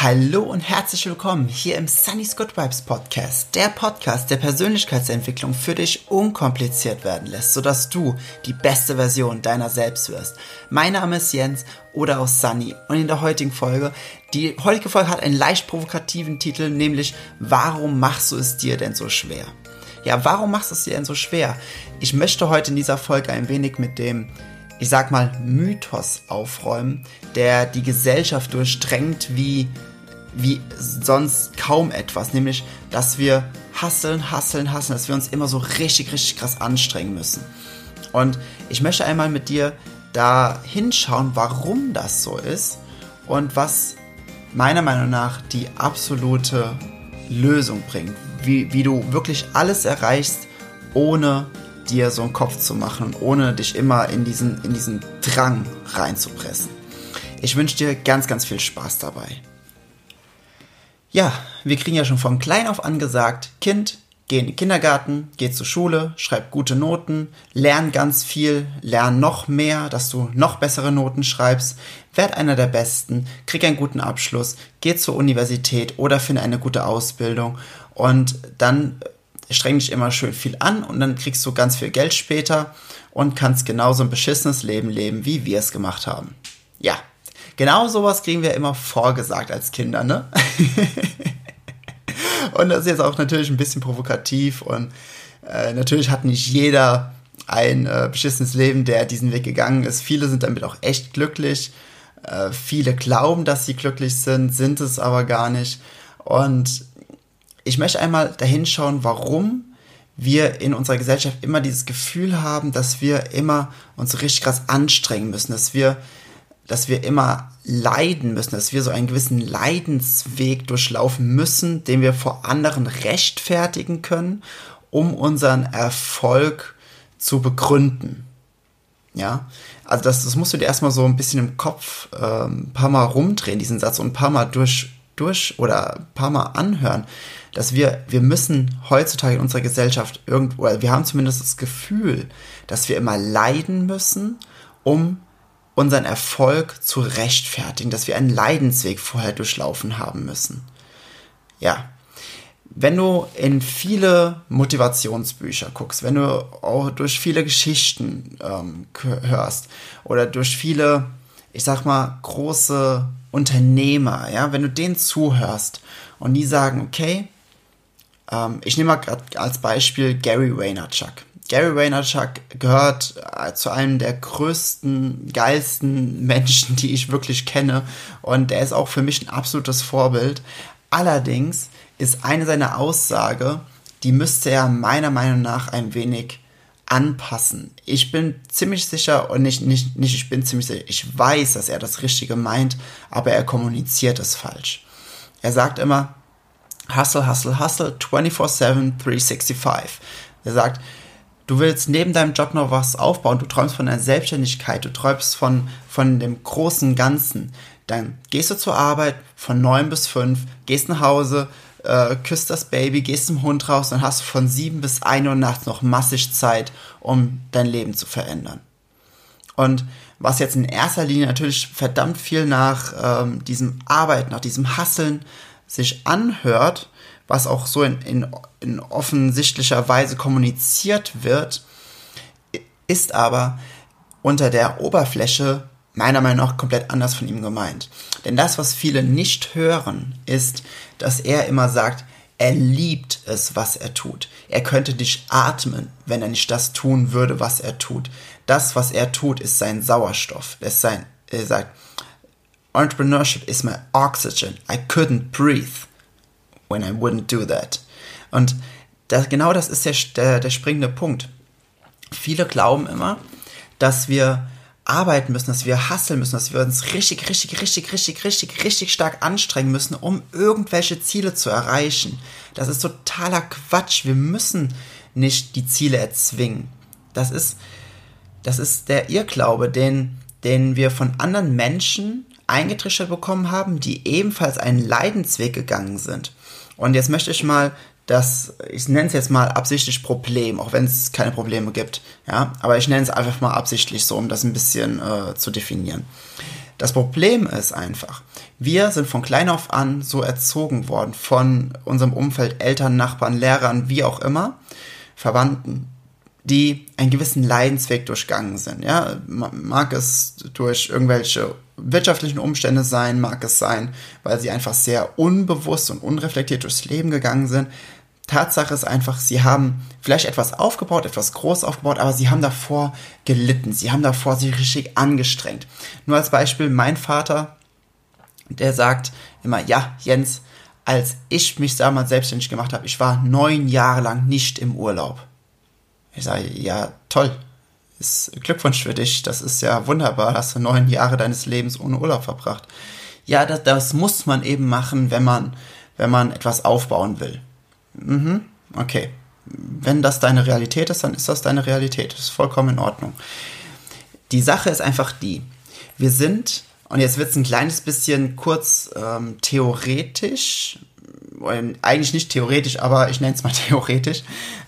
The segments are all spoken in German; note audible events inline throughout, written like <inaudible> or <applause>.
Hallo und herzlich willkommen hier im Sunny's Good Vibes Podcast, der Podcast, der Persönlichkeitsentwicklung für dich unkompliziert werden lässt, sodass du die beste Version deiner selbst wirst. Mein Name ist Jens oder auch Sunny und in der heutigen Folge, die heutige Folge hat einen leicht provokativen Titel, nämlich Warum machst du es dir denn so schwer? Ja, warum machst du es dir denn so schwer? Ich möchte heute in dieser Folge ein wenig mit dem ich sag mal, Mythos aufräumen, der die Gesellschaft durchdrängt wie, wie sonst kaum etwas. Nämlich, dass wir hasseln, hasseln, hasseln, dass wir uns immer so richtig, richtig krass anstrengen müssen. Und ich möchte einmal mit dir da hinschauen, warum das so ist und was meiner Meinung nach die absolute Lösung bringt. Wie, wie du wirklich alles erreichst, ohne dir so einen Kopf zu machen, ohne dich immer in diesen, in diesen Drang reinzupressen. Ich wünsche dir ganz, ganz viel Spaß dabei. Ja, wir kriegen ja schon von klein auf angesagt, Kind, geh in den Kindergarten, geh zur Schule, schreib gute Noten, lern ganz viel, lern noch mehr, dass du noch bessere Noten schreibst, werd einer der Besten, krieg einen guten Abschluss, geh zur Universität oder finde eine gute Ausbildung und dann streng dich immer schön viel an und dann kriegst du ganz viel Geld später und kannst genauso ein beschissenes Leben leben, wie wir es gemacht haben. Ja, genau sowas kriegen wir immer vorgesagt als Kinder, ne? <laughs> und das ist jetzt auch natürlich ein bisschen provokativ und äh, natürlich hat nicht jeder ein äh, beschissenes Leben, der diesen Weg gegangen ist. Viele sind damit auch echt glücklich. Äh, viele glauben, dass sie glücklich sind, sind es aber gar nicht. Und ich möchte einmal dahin schauen, warum wir in unserer Gesellschaft immer dieses Gefühl haben, dass wir immer uns richtig krass anstrengen müssen, dass wir, dass wir immer leiden müssen, dass wir so einen gewissen Leidensweg durchlaufen müssen, den wir vor anderen rechtfertigen können, um unseren Erfolg zu begründen. Ja, also das, das musst du dir erstmal so ein bisschen im Kopf äh, ein paar Mal rumdrehen, diesen Satz, und ein paar Mal durch, durch oder ein paar Mal anhören dass wir, wir müssen heutzutage in unserer Gesellschaft irgendwo, oder wir haben zumindest das Gefühl, dass wir immer leiden müssen, um unseren Erfolg zu rechtfertigen, dass wir einen Leidensweg vorher durchlaufen haben müssen. Ja. Wenn du in viele Motivationsbücher guckst, wenn du auch durch viele Geschichten ähm, hörst oder durch viele, ich sag mal, große Unternehmer, ja, wenn du denen zuhörst und die sagen, okay, ähm, ich nehme mal als Beispiel Gary Vaynerchuk. Gary Vaynerchuk gehört äh, zu einem der größten, geilsten Menschen, <laughs> die ich wirklich kenne. Und er ist auch für mich ein absolutes Vorbild. Allerdings ist eine seiner Aussage, die müsste er meiner Meinung nach ein wenig anpassen. Ich bin ziemlich sicher, und nicht, nicht, nicht ich bin ziemlich sicher, ich weiß, dass er das Richtige meint, aber er kommuniziert es falsch. Er sagt immer, Hustle, Hustle, Hustle, 24-7, 365. Er sagt, du willst neben deinem Job noch was aufbauen, du träumst von deiner Selbstständigkeit, du träumst von, von dem großen Ganzen. Dann gehst du zur Arbeit von 9 bis 5, gehst nach Hause, äh, küsst das Baby, gehst zum Hund raus, dann hast von 7 bis 1 Uhr nachts noch massig Zeit, um dein Leben zu verändern. Und was jetzt in erster Linie natürlich verdammt viel nach ähm, diesem Arbeiten, nach diesem Hasseln, sich anhört, was auch so in, in, in offensichtlicher Weise kommuniziert wird, ist aber unter der Oberfläche meiner Meinung nach komplett anders von ihm gemeint. Denn das, was viele nicht hören, ist, dass er immer sagt, er liebt es, was er tut. Er könnte nicht atmen, wenn er nicht das tun würde, was er tut. Das, was er tut, ist sein Sauerstoff. ist sein, er sagt, Entrepreneurship is my oxygen. I couldn't breathe when I wouldn't do that. Und das, genau das ist der, der, der springende Punkt. Viele glauben immer, dass wir arbeiten müssen, dass wir hasseln müssen, dass wir uns richtig, richtig, richtig, richtig, richtig, richtig stark anstrengen müssen, um irgendwelche Ziele zu erreichen. Das ist totaler Quatsch. Wir müssen nicht die Ziele erzwingen. Das ist, das ist der Irrglaube, den, den wir von anderen Menschen eingetrichtert bekommen haben, die ebenfalls einen Leidensweg gegangen sind. Und jetzt möchte ich mal das, ich nenne es jetzt mal absichtlich Problem, auch wenn es keine Probleme gibt. Ja, aber ich nenne es einfach mal absichtlich so, um das ein bisschen äh, zu definieren. Das Problem ist einfach, wir sind von klein auf an so erzogen worden von unserem Umfeld, Eltern, Nachbarn, Lehrern, wie auch immer, Verwandten, die einen gewissen Leidensweg durchgangen sind. Ja, mag es durch irgendwelche wirtschaftlichen Umstände sein, mag es sein, weil sie einfach sehr unbewusst und unreflektiert durchs Leben gegangen sind. Tatsache ist einfach, sie haben vielleicht etwas aufgebaut, etwas groß aufgebaut, aber sie haben davor gelitten. Sie haben davor sich richtig angestrengt. Nur als Beispiel, mein Vater, der sagt immer, ja, Jens, als ich mich damals selbstständig gemacht habe, ich war neun Jahre lang nicht im Urlaub. Ich sage, ja, toll. Ist Glückwunsch für dich. Das ist ja wunderbar. Hast du neun Jahre deines Lebens ohne Urlaub verbracht. Ja, das, das muss man eben machen, wenn man, wenn man etwas aufbauen will. Mhm, okay. Wenn das deine Realität ist, dann ist das deine Realität. Das ist vollkommen in Ordnung. Die Sache ist einfach die, wir sind, und jetzt wird es ein kleines bisschen kurz ähm, theoretisch, eigentlich nicht theoretisch, aber ich nenne es mal <laughs> theoretisch.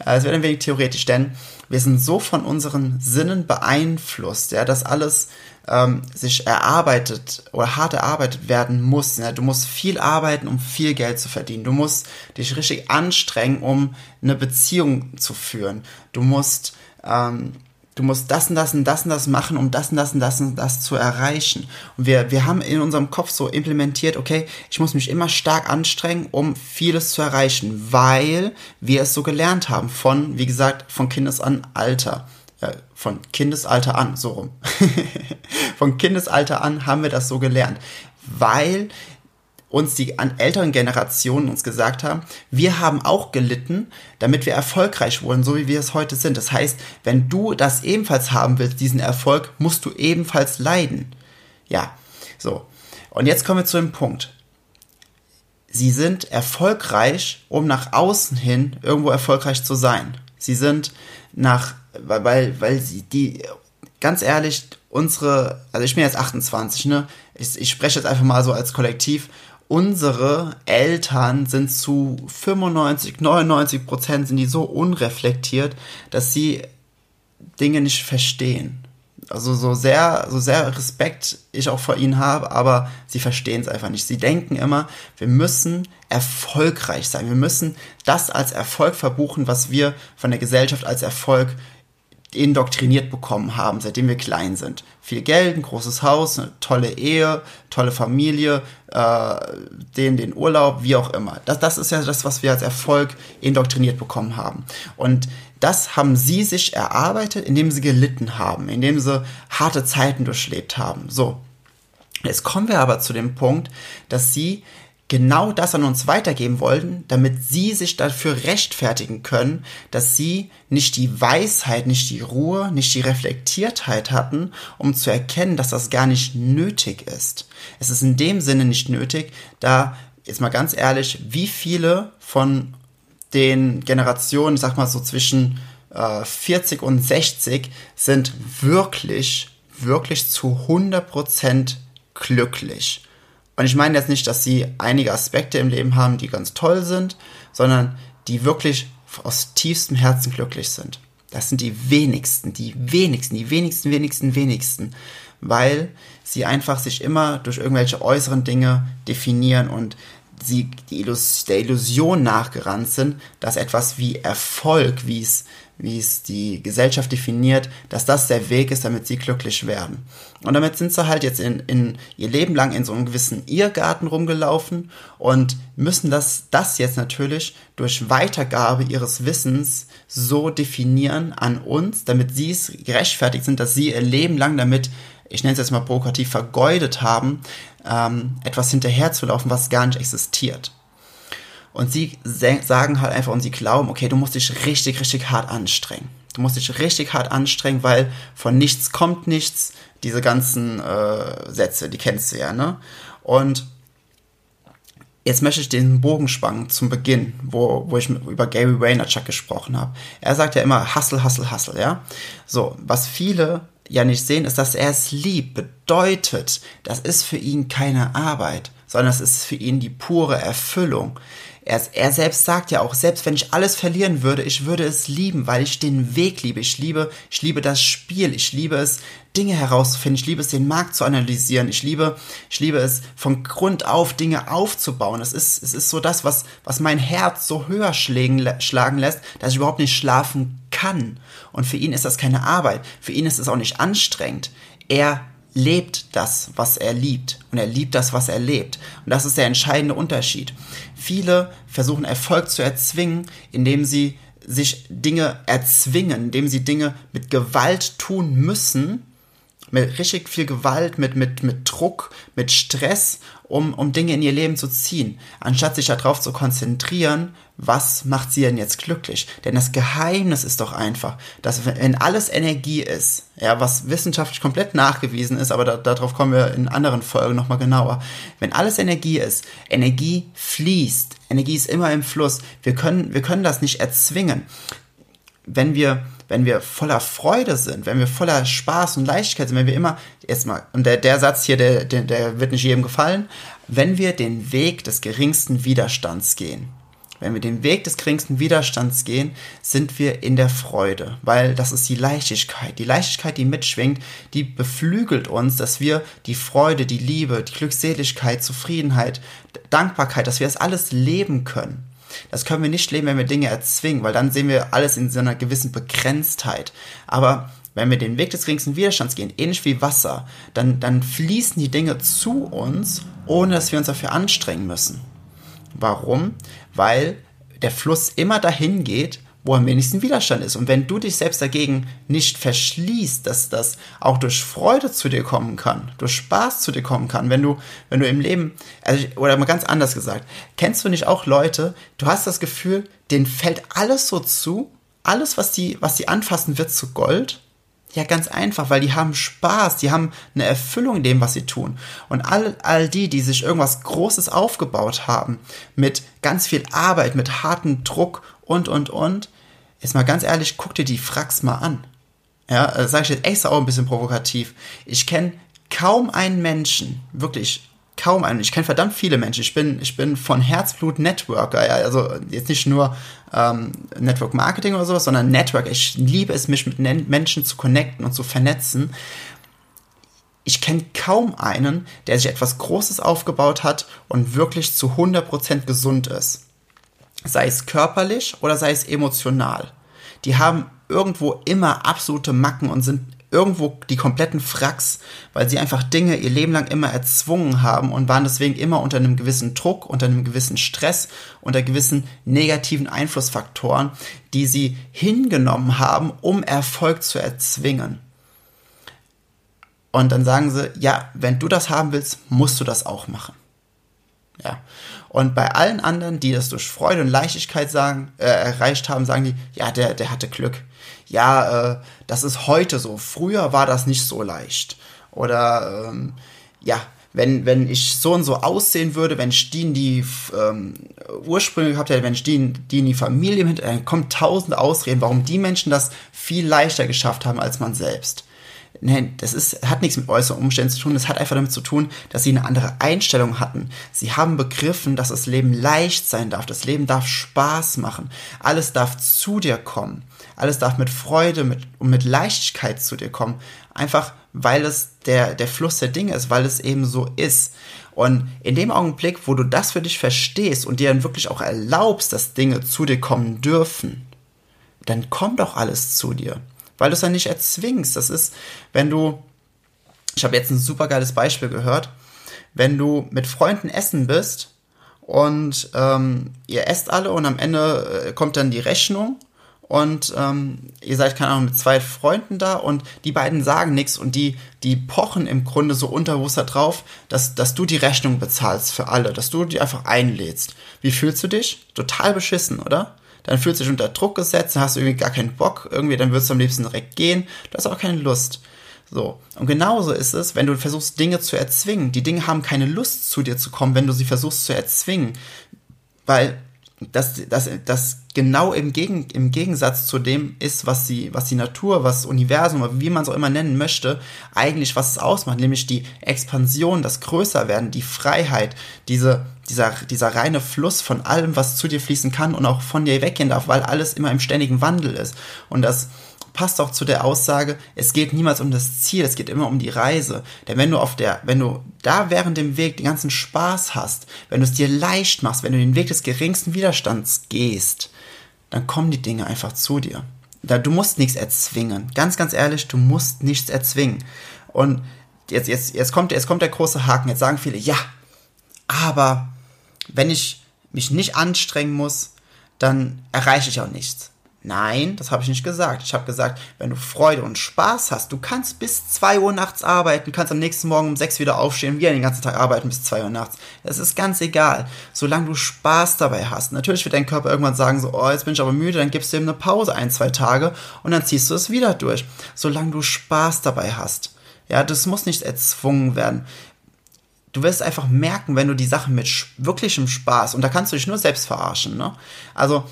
Äh, es wird ein wenig theoretisch, denn wir sind so von unseren Sinnen beeinflusst, ja, dass alles ähm, sich erarbeitet oder hart erarbeitet werden muss. Ja. Du musst viel arbeiten, um viel Geld zu verdienen. Du musst dich richtig anstrengen, um eine Beziehung zu führen. Du musst ähm, du musst das und das und das und das machen, um das und das und das und das zu erreichen. Und wir, wir haben in unserem Kopf so implementiert, okay, ich muss mich immer stark anstrengen, um vieles zu erreichen, weil wir es so gelernt haben von, wie gesagt, von Kindesalter. Ja, von Kindesalter an, so rum. <laughs> von Kindesalter an haben wir das so gelernt, weil uns die an älteren Generationen uns gesagt haben, wir haben auch gelitten, damit wir erfolgreich wurden, so wie wir es heute sind. Das heißt, wenn du das ebenfalls haben willst, diesen Erfolg, musst du ebenfalls leiden. Ja, so. Und jetzt kommen wir zu dem Punkt. Sie sind erfolgreich, um nach außen hin irgendwo erfolgreich zu sein. Sie sind nach, weil, weil sie die, ganz ehrlich, unsere, also ich bin jetzt 28, ne? Ich, ich spreche jetzt einfach mal so als Kollektiv unsere Eltern sind zu 95, 99 Prozent sind die so unreflektiert, dass sie Dinge nicht verstehen. Also so sehr, so sehr Respekt ich auch vor ihnen habe, aber sie verstehen es einfach nicht. Sie denken immer, wir müssen erfolgreich sein. Wir müssen das als Erfolg verbuchen, was wir von der Gesellschaft als Erfolg indoktriniert bekommen haben, seitdem wir klein sind. Viel Geld, ein großes Haus, eine tolle Ehe, tolle Familie, äh, den, den Urlaub, wie auch immer. Das, das ist ja das, was wir als Erfolg indoktriniert bekommen haben. Und das haben sie sich erarbeitet, indem sie gelitten haben, indem sie harte Zeiten durchlebt haben. So. Jetzt kommen wir aber zu dem Punkt, dass sie genau das an uns weitergeben wollten, damit sie sich dafür rechtfertigen können, dass sie nicht die Weisheit, nicht die Ruhe, nicht die Reflektiertheit hatten, um zu erkennen, dass das gar nicht nötig ist. Es ist in dem Sinne nicht nötig, da, jetzt mal ganz ehrlich, wie viele von den Generationen, ich sag mal so zwischen äh, 40 und 60, sind wirklich, wirklich zu 100% glücklich. Und ich meine jetzt nicht, dass sie einige Aspekte im Leben haben, die ganz toll sind, sondern die wirklich aus tiefstem Herzen glücklich sind. Das sind die wenigsten, die wenigsten, die wenigsten, wenigsten, wenigsten, weil sie einfach sich immer durch irgendwelche äußeren Dinge definieren und sie der Illusion nachgerannt sind, dass etwas wie Erfolg, wie es wie es die Gesellschaft definiert, dass das der Weg ist, damit sie glücklich werden. Und damit sind sie halt jetzt in, in ihr Leben lang in so einem gewissen Irrgarten rumgelaufen und müssen das, das jetzt natürlich durch Weitergabe ihres Wissens so definieren an uns, damit sie es gerechtfertigt sind, dass sie ihr Leben lang damit, ich nenne es jetzt mal provokativ, vergeudet haben, ähm, etwas hinterherzulaufen, was gar nicht existiert. Und sie sagen halt einfach und sie glauben, okay, du musst dich richtig, richtig hart anstrengen. Du musst dich richtig hart anstrengen, weil von nichts kommt nichts. Diese ganzen äh, Sätze, die kennst du ja, ne? Und jetzt möchte ich den Bogen spannen zum Beginn, wo, wo ich über Gary Vaynerchuk gesprochen habe. Er sagt ja immer Hustle, Hustle, Hustle, ja? So, was viele ja nicht sehen, ist, dass er es liebt, bedeutet, das ist für ihn keine Arbeit, sondern es ist für ihn die pure Erfüllung. Er, er selbst sagt ja auch, selbst wenn ich alles verlieren würde, ich würde es lieben, weil ich den Weg liebe. Ich liebe, ich liebe das Spiel. Ich liebe es, Dinge herauszufinden. Ich liebe es, den Markt zu analysieren. Ich liebe, ich liebe es, von Grund auf Dinge aufzubauen. Es ist, es ist so das, was, was mein Herz so höher schlägen, schlagen lässt, dass ich überhaupt nicht schlafen kann. Und für ihn ist das keine Arbeit. Für ihn ist es auch nicht anstrengend. Er lebt das, was er liebt. Und er liebt das, was er lebt. Und das ist der entscheidende Unterschied. Viele versuchen Erfolg zu erzwingen, indem sie sich Dinge erzwingen, indem sie Dinge mit Gewalt tun müssen, mit richtig viel Gewalt, mit, mit, mit Druck, mit Stress, um, um Dinge in ihr Leben zu ziehen, anstatt sich darauf zu konzentrieren, was macht sie denn jetzt glücklich? Denn das Geheimnis ist doch einfach, dass wenn alles Energie ist, ja, was wissenschaftlich komplett nachgewiesen ist, aber da, darauf kommen wir in anderen Folgen nochmal genauer. Wenn alles Energie ist, Energie fließt, Energie ist immer im Fluss. Wir können, wir können das nicht erzwingen. Wenn wir, wenn wir voller Freude sind, wenn wir voller Spaß und Leichtigkeit sind, wenn wir immer, erstmal, und der, der Satz hier, der, der, der wird nicht jedem gefallen, wenn wir den Weg des geringsten Widerstands gehen, wenn wir den Weg des geringsten Widerstands gehen, sind wir in der Freude, weil das ist die Leichtigkeit. Die Leichtigkeit, die mitschwingt, die beflügelt uns, dass wir die Freude, die Liebe, die Glückseligkeit, Zufriedenheit, Dankbarkeit, dass wir das alles leben können. Das können wir nicht leben, wenn wir Dinge erzwingen, weil dann sehen wir alles in so einer gewissen Begrenztheit. Aber wenn wir den Weg des geringsten Widerstands gehen, ähnlich wie Wasser, dann, dann fließen die Dinge zu uns, ohne dass wir uns dafür anstrengen müssen. Warum? Weil der Fluss immer dahin geht, wo am wenigsten Widerstand ist. Und wenn du dich selbst dagegen nicht verschließt, dass das auch durch Freude zu dir kommen kann, durch Spaß zu dir kommen kann, wenn du, wenn du im Leben, also, oder mal ganz anders gesagt, kennst du nicht auch Leute, du hast das Gefühl, denen fällt alles so zu, alles, was die, was die anfassen, wird zu Gold ja, ganz einfach, weil die haben Spaß, die haben eine Erfüllung in dem, was sie tun. Und all, all die, die sich irgendwas Großes aufgebaut haben, mit ganz viel Arbeit, mit hartem Druck und, und, und, jetzt mal ganz ehrlich, guck dir die Fracks mal an. Ja, äh, sage ich jetzt extra auch ein bisschen provokativ. Ich kenne kaum einen Menschen, wirklich kaum einen. Ich kenne verdammt viele Menschen. Ich bin, ich bin von Herzblut Networker. Ja, also jetzt nicht nur ähm, Network Marketing oder sowas, sondern Network. Ich liebe es, mich mit Menschen zu connecten und zu vernetzen. Ich kenne kaum einen, der sich etwas Großes aufgebaut hat und wirklich zu 100% gesund ist. Sei es körperlich oder sei es emotional. Die haben irgendwo immer absolute Macken und sind irgendwo die kompletten Fracks, weil sie einfach Dinge ihr Leben lang immer erzwungen haben und waren deswegen immer unter einem gewissen Druck, unter einem gewissen Stress, unter gewissen negativen Einflussfaktoren, die sie hingenommen haben, um Erfolg zu erzwingen. Und dann sagen sie, ja, wenn du das haben willst, musst du das auch machen. Ja. Und bei allen anderen, die das durch Freude und Leichtigkeit sagen, äh, erreicht haben, sagen die, ja, der, der hatte Glück ja, äh, das ist heute so. Früher war das nicht so leicht. Oder ähm, ja, wenn, wenn ich so und so aussehen würde, wenn ich die in die ähm, Ursprünge gehabt hätte, wenn ich die die, in die Familie mit, dann kommen tausend Ausreden, warum die Menschen das viel leichter geschafft haben als man selbst. Nein, das ist, hat nichts mit äußeren Umständen zu tun. Das hat einfach damit zu tun, dass sie eine andere Einstellung hatten. Sie haben begriffen, dass das Leben leicht sein darf. Das Leben darf Spaß machen. Alles darf zu dir kommen. Alles darf mit Freude mit, und mit Leichtigkeit zu dir kommen. Einfach, weil es der, der Fluss der Dinge ist, weil es eben so ist. Und in dem Augenblick, wo du das für dich verstehst und dir dann wirklich auch erlaubst, dass Dinge zu dir kommen dürfen, dann kommt doch alles zu dir. Weil du es dann nicht erzwingst. Das ist, wenn du, ich habe jetzt ein super geiles Beispiel gehört, wenn du mit Freunden essen bist und ähm, ihr esst alle und am Ende äh, kommt dann die Rechnung und ähm, ihr seid, keine Ahnung, mit zwei Freunden da und die beiden sagen nichts und die, die pochen im Grunde so unterbewusst drauf, dass, dass du die Rechnung bezahlst für alle, dass du die einfach einlädst. Wie fühlst du dich? Total beschissen, oder? Dann fühlst du dich unter Druck gesetzt, dann hast du irgendwie gar keinen Bock, irgendwie, dann würdest du am liebsten direkt gehen, du hast auch keine Lust. So. Und genauso ist es, wenn du versuchst, Dinge zu erzwingen. Die Dinge haben keine Lust, zu dir zu kommen, wenn du sie versuchst zu erzwingen. Weil dass das, das genau im, Gegen, im Gegensatz zu dem ist, was die, was die Natur, was das Universum, wie man es auch immer nennen möchte, eigentlich was es ausmacht, nämlich die Expansion, das Größerwerden, die Freiheit, diese, dieser, dieser reine Fluss von allem, was zu dir fließen kann und auch von dir weggehen darf, weil alles immer im ständigen Wandel ist. Und das passt auch zu der Aussage, es geht niemals um das Ziel, es geht immer um die Reise. Denn wenn du auf der, wenn du da während dem Weg den ganzen Spaß hast, wenn du es dir leicht machst, wenn du den Weg des geringsten Widerstands gehst, dann kommen die Dinge einfach zu dir. Da, du musst nichts erzwingen. Ganz, ganz ehrlich, du musst nichts erzwingen. Und jetzt, jetzt, jetzt kommt, jetzt kommt der große Haken. Jetzt sagen viele, ja, aber wenn ich mich nicht anstrengen muss, dann erreiche ich auch nichts. Nein, das habe ich nicht gesagt. Ich habe gesagt, wenn du Freude und Spaß hast, du kannst bis 2 Uhr nachts arbeiten, kannst am nächsten Morgen um 6 wieder aufstehen, wieder den ganzen Tag arbeiten bis 2 Uhr nachts. Es ist ganz egal, solange du Spaß dabei hast. Natürlich wird dein Körper irgendwann sagen, so, oh, jetzt bin ich aber müde, dann gibst du ihm eine Pause, ein, zwei Tage und dann ziehst du es wieder durch. Solange du Spaß dabei hast. Ja, das muss nicht erzwungen werden du wirst einfach merken, wenn du die Sachen mit wirklichem Spaß, und da kannst du dich nur selbst verarschen, ne? Also,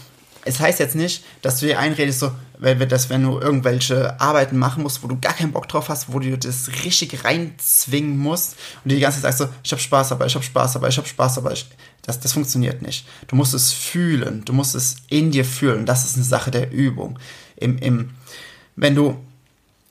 es heißt jetzt nicht, dass du dir einredest, so, dass wenn du irgendwelche Arbeiten machen musst, wo du gar keinen Bock drauf hast, wo du das richtig reinzwingen musst und dir die ganze Zeit sagst so, ich habe Spaß dabei, ich habe Spaß dabei, ich habe Spaß dabei. Das, das funktioniert nicht. Du musst es fühlen, du musst es in dir fühlen. Das ist eine Sache der Übung. Im, im, wenn du,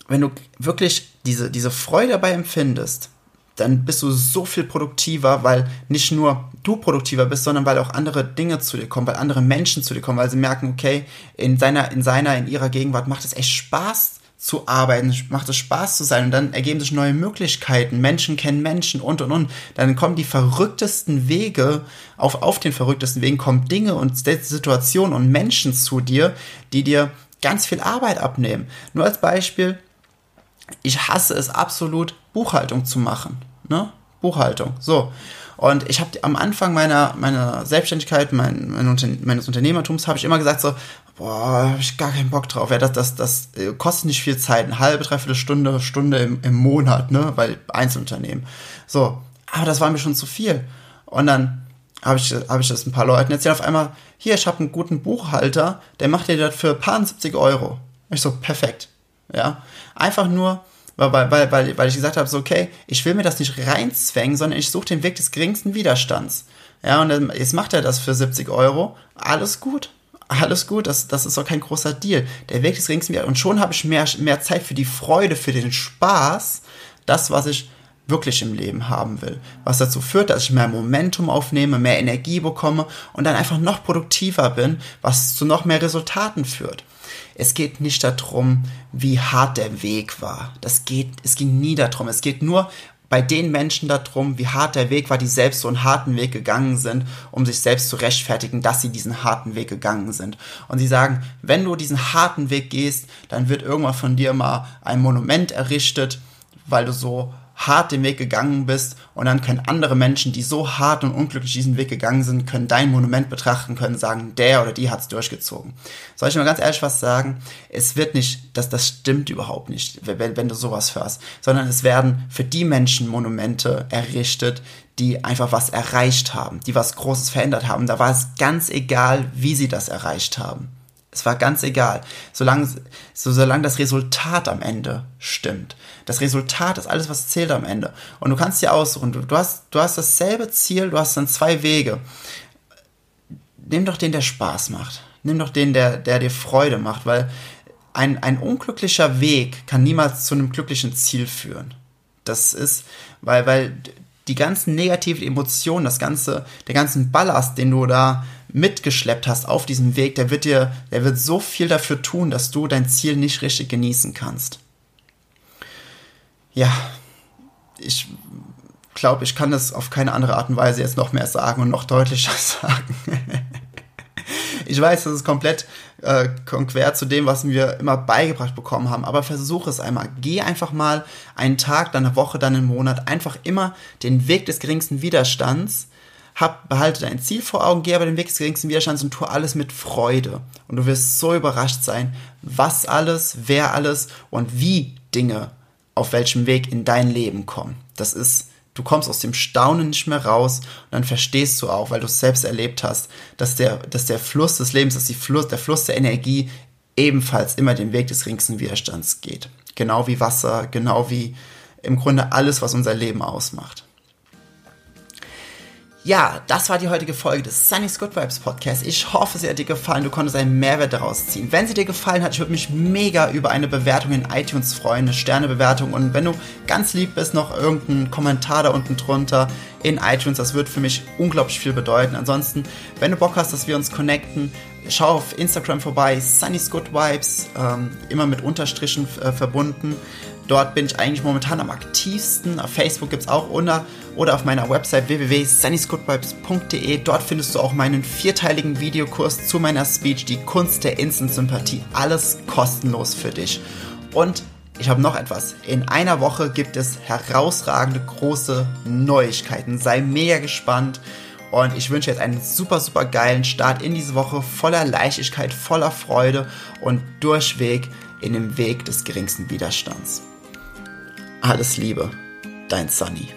wenn du wirklich diese, diese Freude dabei empfindest, dann bist du so viel produktiver, weil nicht nur du produktiver bist, sondern weil auch andere Dinge zu dir kommen, weil andere Menschen zu dir kommen, weil sie merken, okay, in seiner, in seiner, in ihrer Gegenwart macht es echt Spaß zu arbeiten, macht es Spaß zu sein und dann ergeben sich neue Möglichkeiten, Menschen kennen Menschen und und und. Dann kommen die verrücktesten Wege, auf, auf den verrücktesten Wegen kommen Dinge und Situationen und Menschen zu dir, die dir ganz viel Arbeit abnehmen. Nur als Beispiel, ich hasse es absolut, Buchhaltung zu machen. Ne? Buchhaltung. So. Und ich habe am Anfang meiner, meiner Selbstständigkeit, mein, mein Unter meines Unternehmertums, habe ich immer gesagt so, boah, habe ich gar keinen Bock drauf. Ja, das, das, das äh, kostet nicht viel Zeit, eine halbe, dreiviertel Stunde, Stunde im, im Monat, ne, weil Einzelunternehmen. So, aber das war mir schon zu viel. Und dann habe ich, hab ich das ein paar Leuten erzählt. Auf einmal, hier, ich habe einen guten Buchhalter, der macht dir das für ein paar 70 Euro. Ich so, perfekt. Ja, einfach nur, weil, weil, weil, weil ich gesagt habe, so, okay, ich will mir das nicht reinzwängen, sondern ich suche den Weg des geringsten Widerstands. Ja, und jetzt macht er das für 70 Euro. Alles gut. Alles gut, das, das ist doch kein großer Deal. Der Weg des geringsten Widerstands. Und schon habe ich mehr, mehr Zeit für die Freude, für den Spaß, das, was ich wirklich im Leben haben will. Was dazu führt, dass ich mehr Momentum aufnehme, mehr Energie bekomme und dann einfach noch produktiver bin, was zu noch mehr Resultaten führt. Es geht nicht darum, wie hart der Weg war. Das geht, es ging nie darum. Es geht nur bei den Menschen darum, wie hart der Weg war, die selbst so einen harten Weg gegangen sind, um sich selbst zu rechtfertigen, dass sie diesen harten Weg gegangen sind. Und sie sagen, wenn du diesen harten Weg gehst, dann wird irgendwann von dir mal ein Monument errichtet, weil du so hart den Weg gegangen bist und dann können andere Menschen, die so hart und unglücklich diesen Weg gegangen sind, können dein Monument betrachten, können sagen, der oder die hat es durchgezogen. Soll ich mal ganz ehrlich was sagen? Es wird nicht, dass das stimmt überhaupt nicht, wenn, wenn du sowas hörst, sondern es werden für die Menschen Monumente errichtet, die einfach was erreicht haben, die was Großes verändert haben. Da war es ganz egal, wie sie das erreicht haben. Es war ganz egal, solange, so, solange das Resultat am Ende stimmt. Das Resultat ist alles, was zählt am Ende. Und du kannst dir aussuchen, du, du, hast, du hast dasselbe Ziel, du hast dann zwei Wege. Nimm doch den, der Spaß macht. Nimm doch den, der, der dir Freude macht, weil ein, ein unglücklicher Weg kann niemals zu einem glücklichen Ziel führen. Das ist, weil, weil die ganzen negativen Emotionen, das ganze, der ganzen Ballast, den du da mitgeschleppt hast auf diesem Weg, der wird dir, der wird so viel dafür tun, dass du dein Ziel nicht richtig genießen kannst. Ja, ich glaube, ich kann das auf keine andere Art und Weise jetzt noch mehr sagen und noch deutlicher <laughs> sagen. ich weiß, das ist komplett äh, konquer zu dem, was wir immer beigebracht bekommen haben, aber versuche es einmal. Geh einfach mal einen Tag, dann eine Woche, dann einen Monat, einfach immer den Weg des geringsten Widerstands hab, behalte dein Ziel vor Augen, geh aber den Weg des geringsten Widerstands und tu alles mit Freude. Und du wirst so überrascht sein, was alles, wer alles und wie Dinge auf welchem Weg in dein Leben kommen. Das ist du kommst aus dem Staunen nicht mehr raus und dann verstehst du auch, weil du es selbst erlebt hast, dass der, dass der Fluss des Lebens, dass die Fluss, der Fluss der Energie ebenfalls immer den Weg des geringsten Widerstands geht. Genau wie Wasser, genau wie im Grunde alles, was unser Leben ausmacht. Ja, das war die heutige Folge des Sunny's Good Vibes Podcast. Ich hoffe, sie hat dir gefallen. Du konntest einen Mehrwert daraus ziehen. Wenn sie dir gefallen hat, ich würde mich mega über eine Bewertung in iTunes freuen, eine Sternebewertung. Und wenn du ganz lieb bist, noch irgendeinen Kommentar da unten drunter in iTunes. Das wird für mich unglaublich viel bedeuten. Ansonsten, wenn du Bock hast, dass wir uns connecten, schau auf Instagram vorbei, Sunny's Good Vibes, ähm, immer mit Unterstrichen äh, verbunden. Dort bin ich eigentlich momentan am aktivsten. Auf Facebook gibt es auch unter oder auf meiner Website www.sunnysgoodvibes.de. Dort findest du auch meinen vierteiligen Videokurs zu meiner Speech, die Kunst der Instant-Sympathie. Alles kostenlos für dich. Und ich habe noch etwas. In einer Woche gibt es herausragende große Neuigkeiten. Sei mega gespannt. Und ich wünsche jetzt einen super, super geilen Start in diese Woche voller Leichtigkeit, voller Freude und durchweg in dem Weg des geringsten Widerstands. Alles Liebe, dein Sunny.